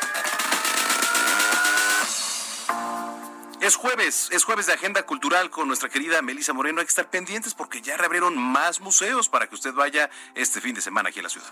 Es jueves, es jueves de Agenda Cultural con nuestra querida Melisa Moreno. Hay que estar pendientes porque ya reabrieron más museos para que usted vaya este fin de semana aquí en la ciudad.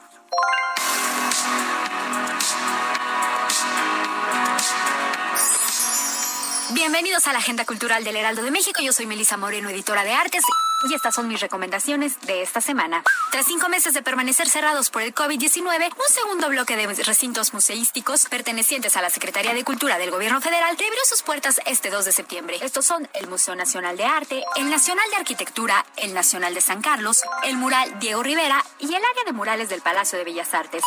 Bienvenidos a la Agenda Cultural del Heraldo de México. Yo soy Melisa Moreno, editora de artes. Y estas son mis recomendaciones de esta semana. Tras cinco meses de permanecer cerrados por el COVID-19, un segundo bloque de recintos museísticos pertenecientes a la Secretaría de Cultura del Gobierno Federal reabrió sus puertas este 2 de septiembre. Estos son el Museo Nacional de Arte, el Nacional de Arquitectura, el Nacional de San Carlos, el Mural Diego Rivera y el área de murales del Palacio de Bellas Artes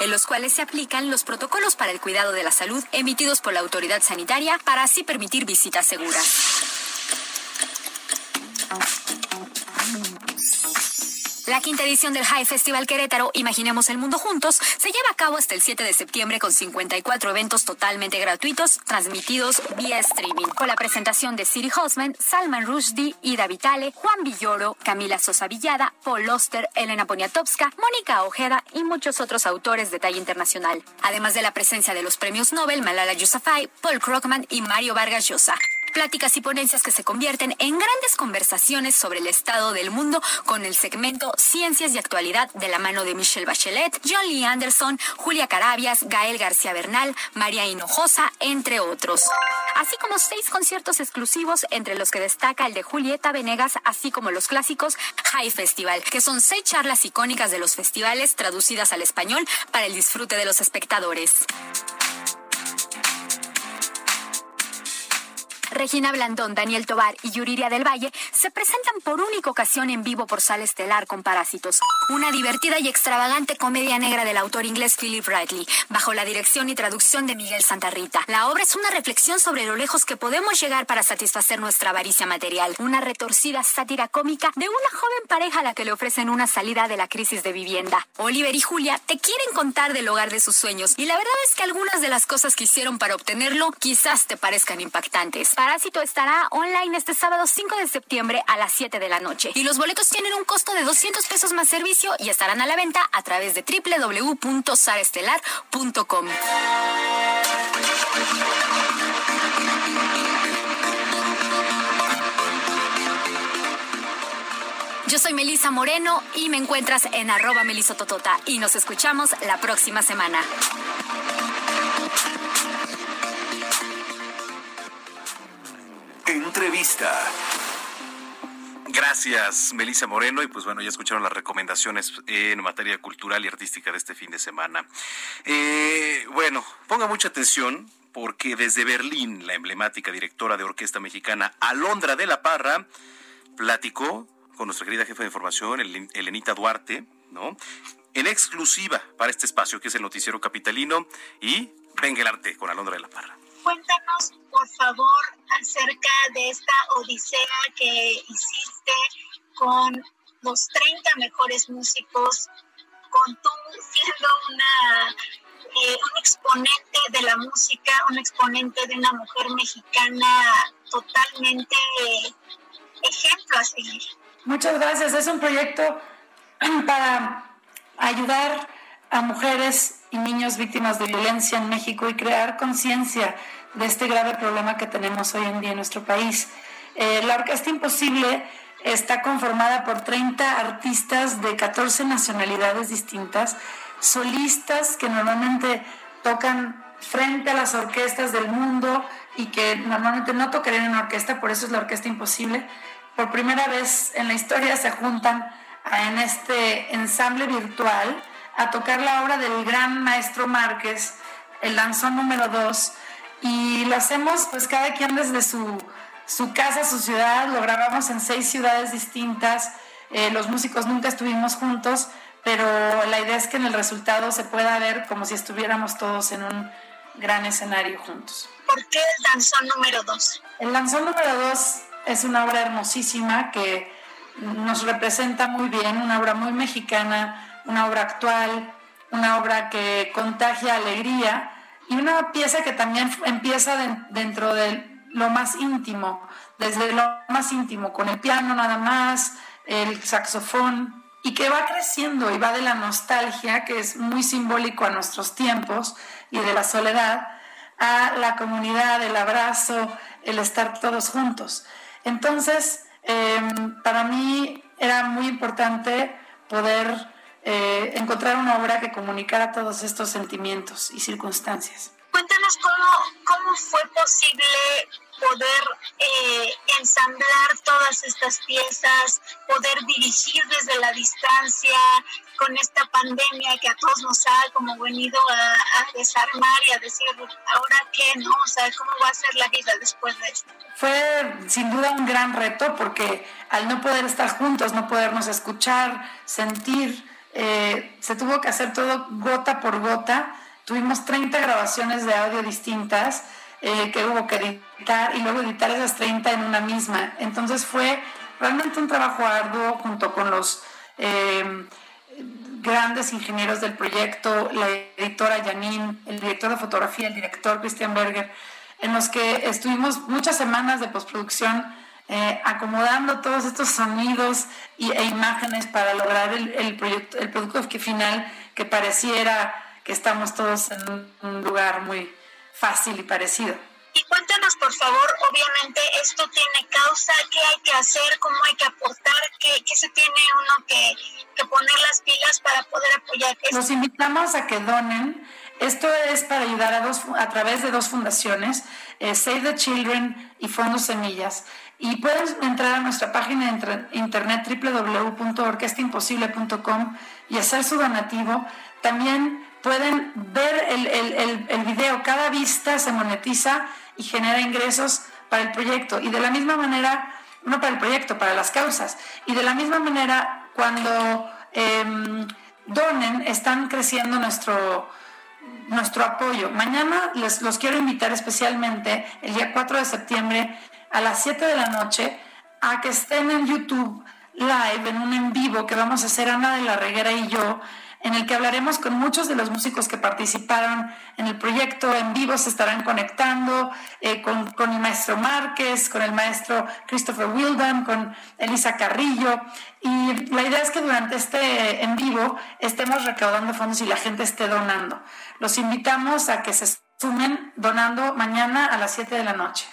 en los cuales se aplican los protocolos para el cuidado de la salud emitidos por la autoridad sanitaria para así permitir visitas seguras. La quinta edición del High Festival Querétaro, Imaginemos el Mundo Juntos, se lleva a cabo hasta el 7 de septiembre con 54 eventos totalmente gratuitos, transmitidos vía streaming, con la presentación de Siri Hosman, Salman Rushdie, Ida Vitale, Juan Villoro, Camila Sosa Villada, Paul Oster, Elena Poniatowska, Mónica Ojeda y muchos otros autores de talla internacional. Además de la presencia de los premios Nobel Malala Yousafzai, Paul Krugman y Mario Vargas Llosa pláticas y ponencias que se convierten en grandes conversaciones sobre el estado del mundo con el segmento Ciencias y Actualidad de la mano de Michelle Bachelet, John Lee Anderson, Julia Carabias, Gael García Bernal, María Hinojosa, entre otros. Así como seis conciertos exclusivos, entre los que destaca el de Julieta Venegas, así como los clásicos High Festival, que son seis charlas icónicas de los festivales traducidas al español para el disfrute de los espectadores. Regina Blandón, Daniel Tobar y Yuriria del Valle se presentan por única ocasión en vivo por Sala Estelar con Parásitos, una divertida y extravagante comedia negra del autor inglés Philip Ridley, bajo la dirección y traducción de Miguel Santarrita. La obra es una reflexión sobre lo lejos que podemos llegar para satisfacer nuestra avaricia material, una retorcida sátira cómica de una joven pareja a la que le ofrecen una salida de la crisis de vivienda. Oliver y Julia te quieren contar del hogar de sus sueños y la verdad es que algunas de las cosas que hicieron para obtenerlo quizás te parezcan impactantes. Parásito estará online este sábado 5 de septiembre a las 7 de la noche. Y los boletos tienen un costo de 200 pesos más servicio y estarán a la venta a través de www.sarestelar.com. Yo soy Melisa Moreno y me encuentras en arroba melisototota y nos escuchamos la próxima semana. Entrevista. Gracias, Melissa Moreno. Y pues bueno, ya escucharon las recomendaciones en materia cultural y artística de este fin de semana. Eh, bueno, ponga mucha atención porque desde Berlín, la emblemática directora de orquesta mexicana Alondra de la Parra platicó con nuestra querida jefa de información, Elenita Duarte, ¿no? En exclusiva para este espacio que es el Noticiero Capitalino y Venga el Arte con Alondra de la Parra. Cuéntanos, por favor, acerca de esta odisea que hiciste con los 30 mejores músicos, con tú siendo una, eh, un exponente de la música, un exponente de una mujer mexicana totalmente ejemplo a seguir. Muchas gracias. Es un proyecto *clears throat* para ayudar a mujeres y niños víctimas de violencia en México y crear conciencia de este grave problema que tenemos hoy en día en nuestro país. Eh, la Orquesta Imposible está conformada por 30 artistas de 14 nacionalidades distintas, solistas que normalmente tocan frente a las orquestas del mundo y que normalmente no tocarían en orquesta, por eso es la Orquesta Imposible. Por primera vez en la historia se juntan en este ensamble virtual a tocar la obra del gran maestro Márquez, el danzón número 2, y lo hacemos pues cada quien desde su, su casa, su ciudad, lo grabamos en seis ciudades distintas, eh, los músicos nunca estuvimos juntos, pero la idea es que en el resultado se pueda ver como si estuviéramos todos en un gran escenario juntos. ¿Por qué el danzón número 2? El danzón número 2 es una obra hermosísima que nos representa muy bien, una obra muy mexicana, una obra actual, una obra que contagia alegría y una pieza que también empieza dentro de lo más íntimo, desde lo más íntimo, con el piano nada más, el saxofón, y que va creciendo y va de la nostalgia, que es muy simbólico a nuestros tiempos, y de la soledad, a la comunidad, el abrazo, el estar todos juntos. Entonces, em, para mí era muy importante poder eh, encontrar una obra que comunicara todos estos sentimientos y circunstancias. Cuéntanos cómo, cómo fue posible poder eh, ensamblar todas estas piezas, poder dirigir desde la distancia con esta pandemia que a todos nos ha como venido a, a desarmar y a decir, ahora qué, ¿no? O sea, ¿cómo va a ser la vida después de esto? Fue sin duda un gran reto porque al no poder estar juntos, no podernos escuchar, sentir, eh, se tuvo que hacer todo gota por gota. Tuvimos 30 grabaciones de audio distintas eh, que hubo que editar y luego editar esas 30 en una misma. Entonces fue realmente un trabajo arduo junto con los eh, grandes ingenieros del proyecto, la editora Janine, el director de fotografía, el director Christian Berger, en los que estuvimos muchas semanas de postproducción eh, acomodando todos estos sonidos y, e imágenes para lograr el, el, proyecto, el producto final que pareciera que estamos todos en un lugar muy fácil y parecido. Y cuéntanos, por favor, obviamente esto tiene causa, qué hay que hacer, cómo hay que aportar, qué, qué se tiene uno que, que, poner las pilas para poder apoyar. Los invitamos a que donen. Esto es para ayudar a, dos, a través de dos fundaciones, eh, Save the Children y Fondos Semillas. Y pueden entrar a nuestra página de internet www.orquestaimposible.com y hacer su donativo. También pueden ver el, el, el, video. Cada vista se monetiza y genera ingresos para el proyecto. Y de la misma manera, no para el proyecto, para las causas. Y de la misma manera, cuando em, donen, están creciendo nuestro, nuestro apoyo. Mañana les los quiero invitar especialmente el día 4 de septiembre a las 7 de la noche a que estén en YouTube live, en un en vivo que vamos a hacer Ana de la Reguera y yo, en el que hablaremos con muchos de los músicos que participaron en el proyecto. En vivo se estarán conectando eh, con, el maestro Márquez, con el maestro Christopher Wildan, con Elisa Carrillo. Y la idea es que durante este en vivo estemos recaudando fondos y la gente esté donando. Los invitamos a que se sumen donando mañana a las 7 de la noche.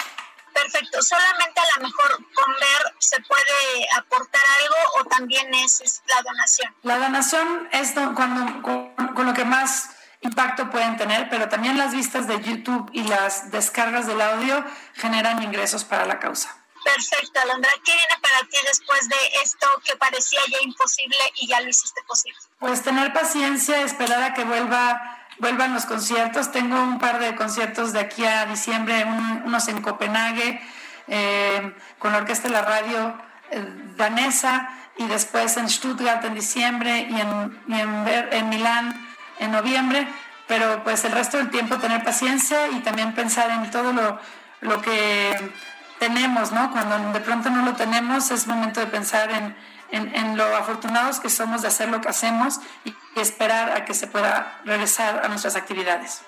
Perfecto, solamente a lo mejor con ver se puede aportar algo o también es, la donación. La donación es cuando, con, lo que más impacto pueden tener, pero también las vistas de YouTube y las descargas del audio generan ingresos para la causa. Perfecto, Alondra. ¿Qué viene para ti después de esto que parecía ya imposible y ya lo hiciste posible? Pues tener paciencia, esperar a que vuelva vuelvan los conciertos. Tengo un par de conciertos de aquí a diciembre, unos en Copenhague, eh, con la Orquesta de la Radio eh, Danesa, y después en Stuttgart en diciembre y en, en, Milán en noviembre. Pero pues el resto del tiempo tener paciencia y también pensar en todo lo, lo que tenemos, ¿no? Cuando de pronto no lo tenemos, es momento de pensar en en, lo afortunados que somos de hacer lo que hacemos y, esperar a que se pueda regresar a nuestras actividades.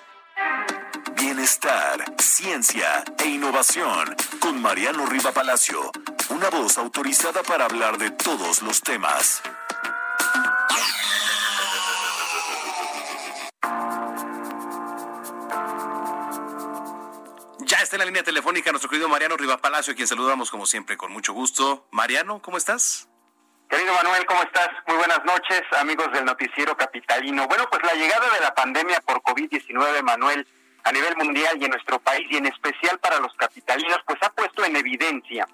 Bienestar, ciencia e innovación con Mariano Riva Palacio, una voz autorizada para hablar de todos los temas. Ya está en la línea telefónica nuestro querido Mariano Riva Palacio, a quien saludamos como siempre con mucho gusto. Mariano, ¿cómo estás? Querido Manuel, ¿cómo estás? Muy buenas noches, amigos del noticiero capitalino. Bueno, pues la llegada de la pandemia por COVID-19, Manuel, a nivel mundial y en nuestro país y en especial para los capitalinos, pues ha puesto en evidencia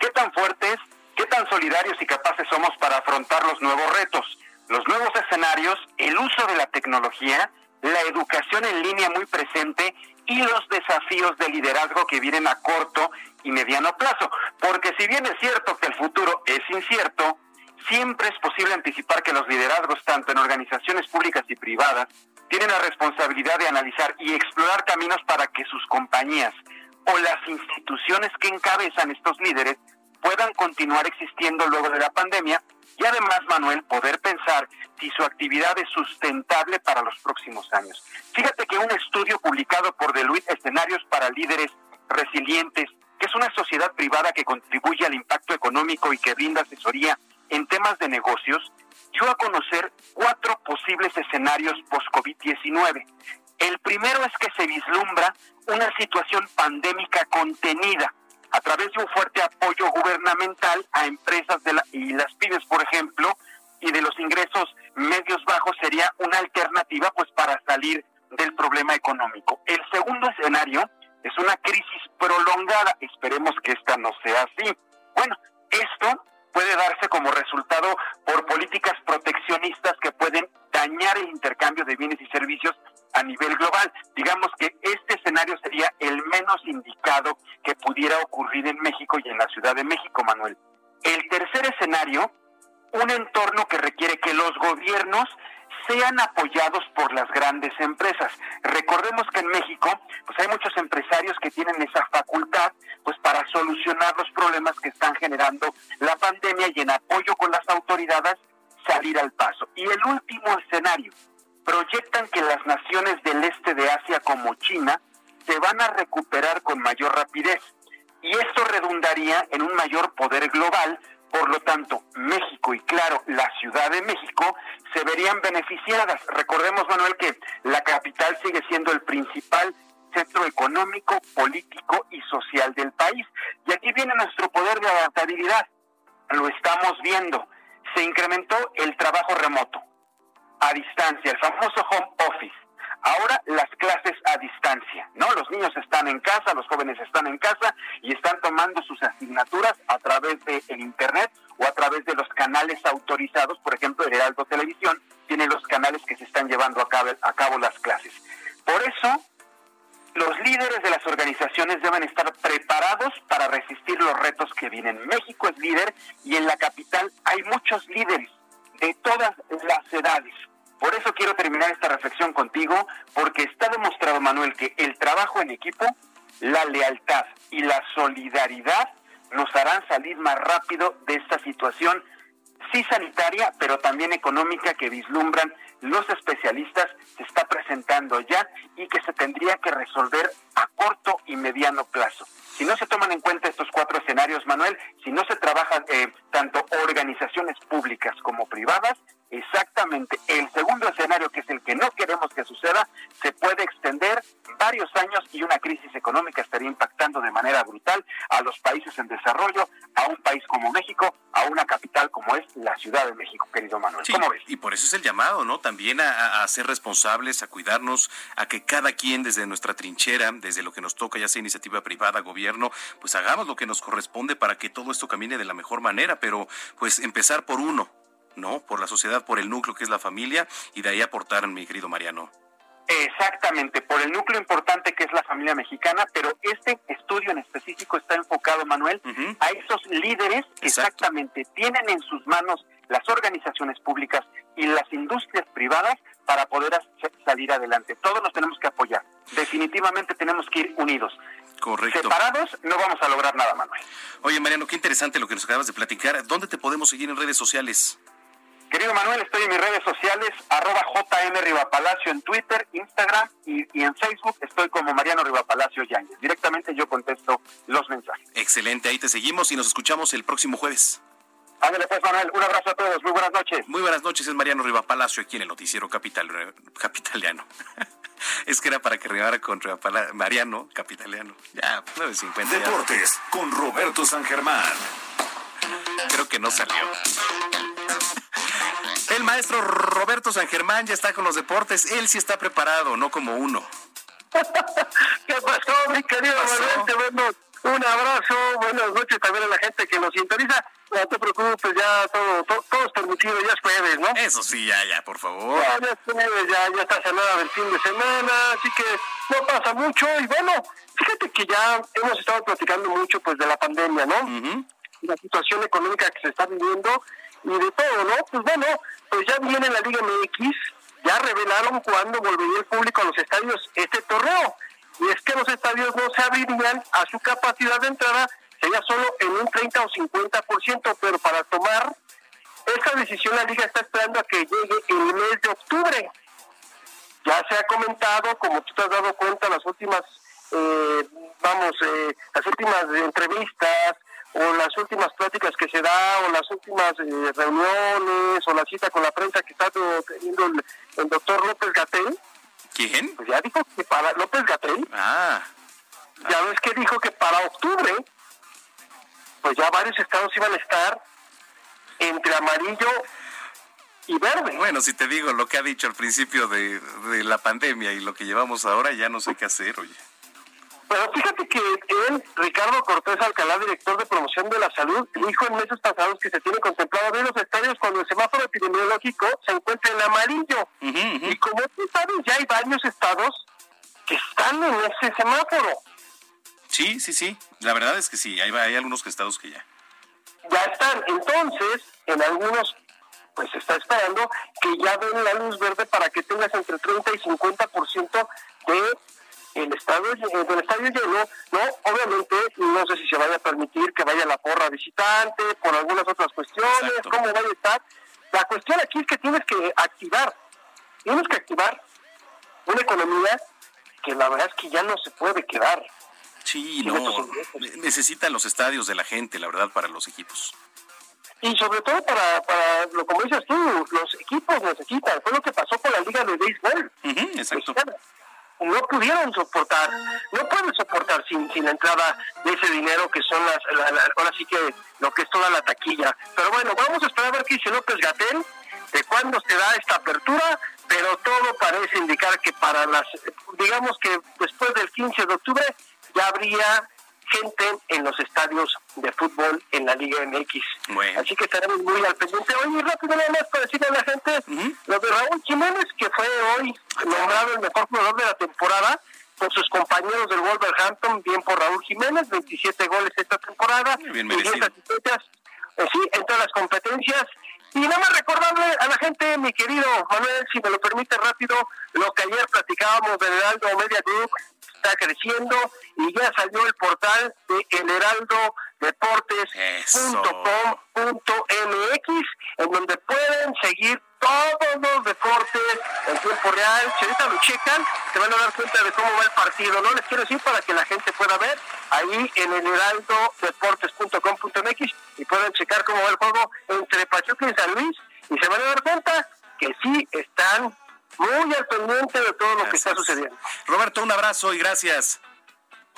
qué tan fuertes, qué tan solidarios y capaces somos para afrontar los nuevos retos, los nuevos escenarios, el uso de la tecnología, la educación en línea muy presente y los desafíos de liderazgo que vienen a corto y mediano plazo. Porque si bien es cierto que el futuro es incierto, siempre es posible anticipar que los liderazgos, tanto en organizaciones públicas y privadas, tienen la responsabilidad de analizar y explorar caminos para que sus compañías o las instituciones que encabezan estos líderes puedan continuar existiendo luego de la pandemia y además, Manuel, poder pensar si su actividad es sustentable para los próximos años. Fíjate que un estudio publicado por Deloitte Escenarios para Líderes Resilientes, que es una sociedad privada que contribuye al impacto económico y que brinda asesoría en temas de negocios dio a conocer cuatro posibles escenarios post-COVID-19. El primero es que se vislumbra una situación pandémica contenida a través de un fuerte apoyo gubernamental a empresas de y las pymes, por ejemplo, y de los ingresos medios bajos sería una alternativa pues para salir del problema económico. El segundo escenario es una crisis prolongada, esperemos que esta no sea así. Bueno, sean apoyados por las grandes empresas. Quiero terminar esta reflexión contigo, porque está demostrado, Manuel, que el trabajo en equipo, la lealtad y la solidaridad nos harán salir más rápido de esta situación, sí sanitaria, pero también económica que vislumbran los especialistas, se está presentando ya y que se tendría que resolver a corto y mediano plazo. Si no se toman en cuenta estos cuatro escenarios, Manuel, si no se trabajan eh, tanto organizaciones públicas como privadas, exactamente el segundo escenario, que es el que no queremos que suceda, se puede extender varios años y una crisis económica estaría impactando de manera brutal a los países en desarrollo, a un país como México, a una capital como es la Ciudad de México, querido Manuel. ¿Cómo ves? Y por eso es el llamado, ¿no? También a, a, ser responsables, a cuidarnos, a que cada quien desde nuestra trinchera, desde lo que nos toca, ya sea iniciativa privada, gobierno, pues hagamos lo que nos corresponde para que todo esto camine de la mejor manera, pero pues empezar por uno, ¿no? Por la sociedad, por el núcleo que es la familia y de ahí aportar, mi querido Mariano. Exactamente, por el núcleo importante que es la familia mexicana, pero este estudio en específico está enfocado, Manuel, a esos líderes que exactamente tienen en sus manos las organizaciones públicas y las industrias privadas para poder salir adelante. Todos nos tenemos que apoyar. Definitivamente tenemos que ir unidos. Correcto. Separados no vamos a lograr nada, Manuel. Oye, Mariano, qué interesante lo que nos acabas de platicar. ¿Dónde te podemos seguir en redes sociales? Querido Manuel, estoy en mis redes sociales, arroba JM Rivapalacio en Twitter, Instagram y, y, en Facebook estoy como Mariano Rivapalacio Yáñez. Directamente yo contesto los mensajes. Excelente, ahí te seguimos y nos escuchamos el próximo jueves. Ándale pues, Manuel, un abrazo a todos, muy buenas noches. Muy buenas noches, es Mariano Rivapalacio aquí en el Noticiero Capital, Capitaliano. *laughs* es que era para que rimara con Rivapalacio, Mariano Capitaliano. Ya, 9.50. Deportes ya. con Roberto San Germán. Creo que no salió. El maestro Roberto San Germán ya está con los deportes. Él sí está preparado, no como uno. *laughs* ¿Qué pasó, mi querido Manuel? Bueno, un abrazo, buenas noches también a la gente que nos sintoniza. No te preocupes, ya todo, todo, todo es permitido, ya es jueves, ¿no? Eso sí, ya, ya, por favor. Ya, ya es jueves, ya, ya está cenada del fin de semana, así que no pasa mucho. Y bueno, fíjate que ya hemos estado platicando mucho pues de la pandemia, ¿no? Uh -huh. La situación económica que se está viviendo y de todo, ¿no? Pues bueno, pues ya viene la Liga MX, ya revelaron cuándo volvería el público a los estadios este torneo. Y es que los estadios no se abrirían a su capacidad de entrada, sería solo en un 30 o 50%, pero para tomar esta decisión la Liga está esperando a que llegue el mes de octubre. Ya se ha comentado, como tú te has dado cuenta, las últimas, eh, vamos, eh, las últimas entrevistas, o las últimas pláticas que se da, o las últimas eh, reuniones, o la cita con la prensa que está teniendo el, el doctor López Gatel. ¿Quién? Pues ya dijo que para López Gatel. Ah. Ya ves que dijo que para octubre, pues ya varios estados iban a estar entre amarillo y verde. Bueno, si te digo lo que ha dicho al principio de, de la pandemia y lo que llevamos ahora, ya no sé qué hacer, oye. Pero fíjate que él, Ricardo Cortés Alcalá, director de promoción de la salud, dijo en meses pasados que se tiene contemplado abrir los estadios cuando el semáforo epidemiológico se encuentra en amarillo. Uh -huh, uh -huh. Y como tú sabes, ya hay varios estados que están en ese semáforo. Sí, sí, sí. La verdad es que sí, hay, hay algunos estados que ya. Ya están. Entonces, en algunos, pues se está esperando que ya den la luz verde para que tengas entre 30 y 50% de el estadio del estadio lleno, no, obviamente no sé si se vaya a permitir que vaya la porra visitante, por algunas otras cuestiones, Exacto. cómo vaya a estar. La cuestión aquí es que tienes que activar, tienes que activar una economía que la verdad es que ya no se puede quedar. Sí, no, necesitan los estadios de la gente, la verdad, para los equipos. Y sobre todo para, para lo como dices tú, los equipos necesitan. Fue lo que pasó con la liga de béisbol. Uh -huh, exacto. Mexicana no pudieron soportar, no pueden soportar sin, sin la entrada de ese dinero que son las, la, la, ahora sí que lo que es toda la taquilla. Pero bueno, vamos a esperar a ver qué dice López Gatel, de cuándo se da esta apertura, pero todo parece indicar que para las, digamos que después del 15 de octubre ya habría gente en los estadios de fútbol en la Liga MX. Bueno. Así que estaremos muy al pendiente. Oye, rápido nada más para decirle a la gente, uh -huh. lo de Raúl Jiménez, que fue hoy nombrado el mejor jugador de la temporada, por sus compañeros del Wolverhampton, bien por Raúl Jiménez, 27 goles esta temporada, bien y 10 asistencias, eh, sí, en todas las competencias. Y nada más recordarle a la gente, mi querido Manuel, si me lo permite rápido, lo que ayer platicábamos del Heraldo Media Group, está creciendo y ya salió el portal de El Heraldo deportes.com.mx en donde pueden seguir todos los deportes en tiempo real. Si ahorita lo checan, se van a dar cuenta de cómo va el partido. No les quiero decir para que la gente pueda ver ahí en el heraldodeportes.com.mx y pueden checar cómo va el juego entre Pachuca y San Luis y se van a dar cuenta que sí están muy al pendiente de todo lo que está sucediendo. Roberto, un abrazo y gracias.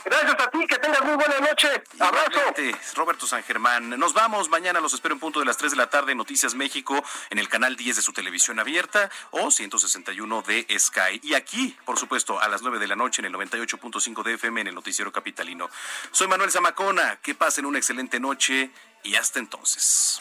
Gracias a ti, que tengas muy buena noche. Abrazo. Roberto San Germán. Nos vamos. Mañana los espero en punto de las 3 de la tarde en Noticias México en el canal 10 de su televisión abierta o 161 de Sky. Y aquí, por supuesto, a las 9 de la noche en el 98.5 de FM en el Noticiero Capitalino. Soy Manuel Zamacona. Que pasen una excelente noche y hasta entonces.